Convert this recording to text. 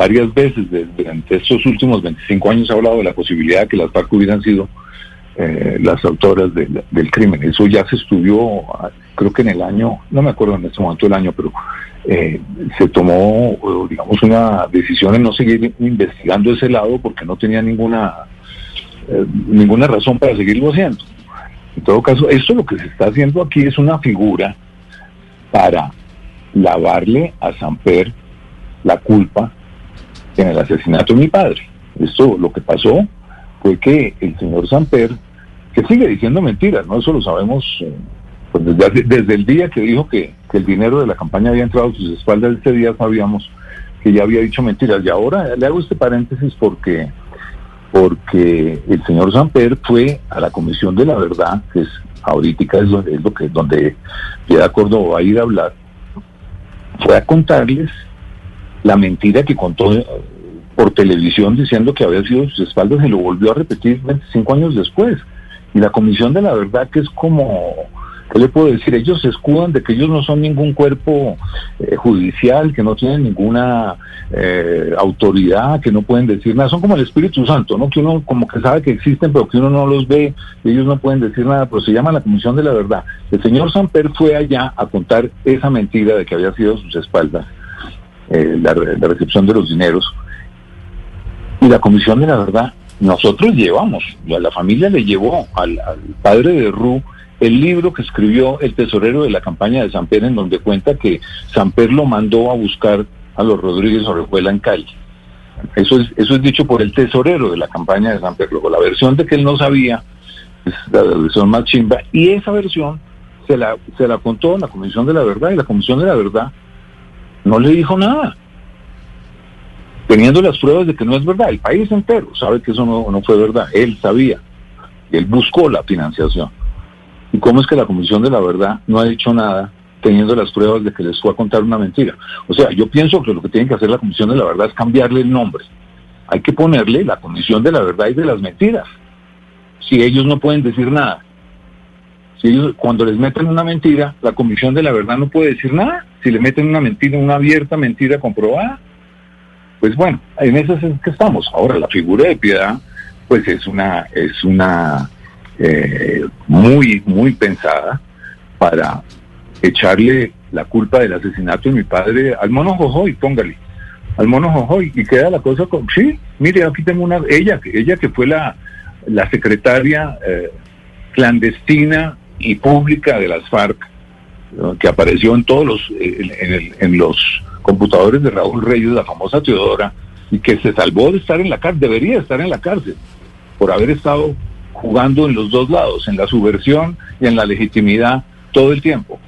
varias veces durante estos últimos 25 años ha hablado de la posibilidad de que las FARC hubieran sido eh, las autoras del crimen. Eso ya se estudió, creo que en el año, no me acuerdo en este momento el año, pero eh, se tomó, digamos, una decisión en no seguir investigando ese lado porque no tenía ninguna, eh, ninguna razón para seguirlo haciendo. En todo caso, esto lo que se está haciendo aquí es una figura para lavarle a Samper la culpa en el asesinato de mi padre. Esto lo que pasó fue que el señor Samper, que sigue diciendo mentiras, ¿no? Eso lo sabemos eh, pues desde, desde, el día que dijo que, el dinero de la campaña había entrado a sus espaldas, ese día sabíamos que ya había dicho mentiras. Y ahora le hago este paréntesis porque porque el señor Samper fue a la Comisión de la Verdad, que es ahorita es, lo, es lo que donde Piedad Córdoba va a ir a hablar, fue a contarles la mentira que contó eh, por televisión diciendo que había sido sus espaldas y lo volvió a repetir 25 años después. Y la Comisión de la Verdad, que es como ¿Qué le puedo decir? Ellos se escudan de que ellos no son ningún cuerpo eh, judicial, que no tienen ninguna eh, autoridad, que no pueden decir nada. Son como el Espíritu Santo, ¿no? Que uno como que sabe que existen, pero que uno no los ve, y ellos no pueden decir nada, pero se llama la Comisión de la Verdad. El señor Samper fue allá a contar esa mentira de que había sido sus espaldas eh, la, recepción de los dineros. Y la Comisión de la Verdad, nosotros llevamos, la familia le llevó al, padre de Ru el libro que escribió el tesorero de la campaña de Samper, en donde cuenta que Samper lo mandó a buscar a los Rodríguez Orejuela en Cali. Eso es, eso es dicho por el tesorero de la campaña de Samper. Luego, la versión de que él no sabía es la versión más chimba, y esa versión se la, se la contó la Comisión de la Verdad, y la Comisión de la Verdad no le dijo nada. Teniendo las pruebas de que no es verdad, el país entero sabe que eso no, no fue verdad. Él sabía, él buscó la financiación. ¿Y cómo es que la Comisión de la Verdad no ha dicho nada teniendo las pruebas de que les fue a contar una mentira? O sea, yo pienso que lo que tiene que hacer la Comisión de la Verdad es cambiarle el nombre. Hay que ponerle la Comisión de la Verdad y de las Mentiras. Si ellos no pueden decir nada. Si ellos, cuando les meten una mentira, la Comisión de la Verdad no puede decir nada. Si le meten una mentira, una abierta mentira comprobada, pues bueno, en eso es que estamos. Ahora, la figura de piedad, pues es una, es una eh, muy, muy pensada para echarle la culpa del asesinato de mi padre al mono Jojoy, póngale, al mono Jojoy, y queda la cosa con, sí, mire, aquí tengo una, ella, ella que fue la, la secretaria eh, clandestina y pública de las FARC, que apareció en todos los, en, en los computadores de Raúl Reyes, la famosa Teodora, y que se salvó de estar en la cárcel, debería estar en la cárcel, por haber estado jugando en los dos lados, en la subversión y en la legitimidad todo el tiempo.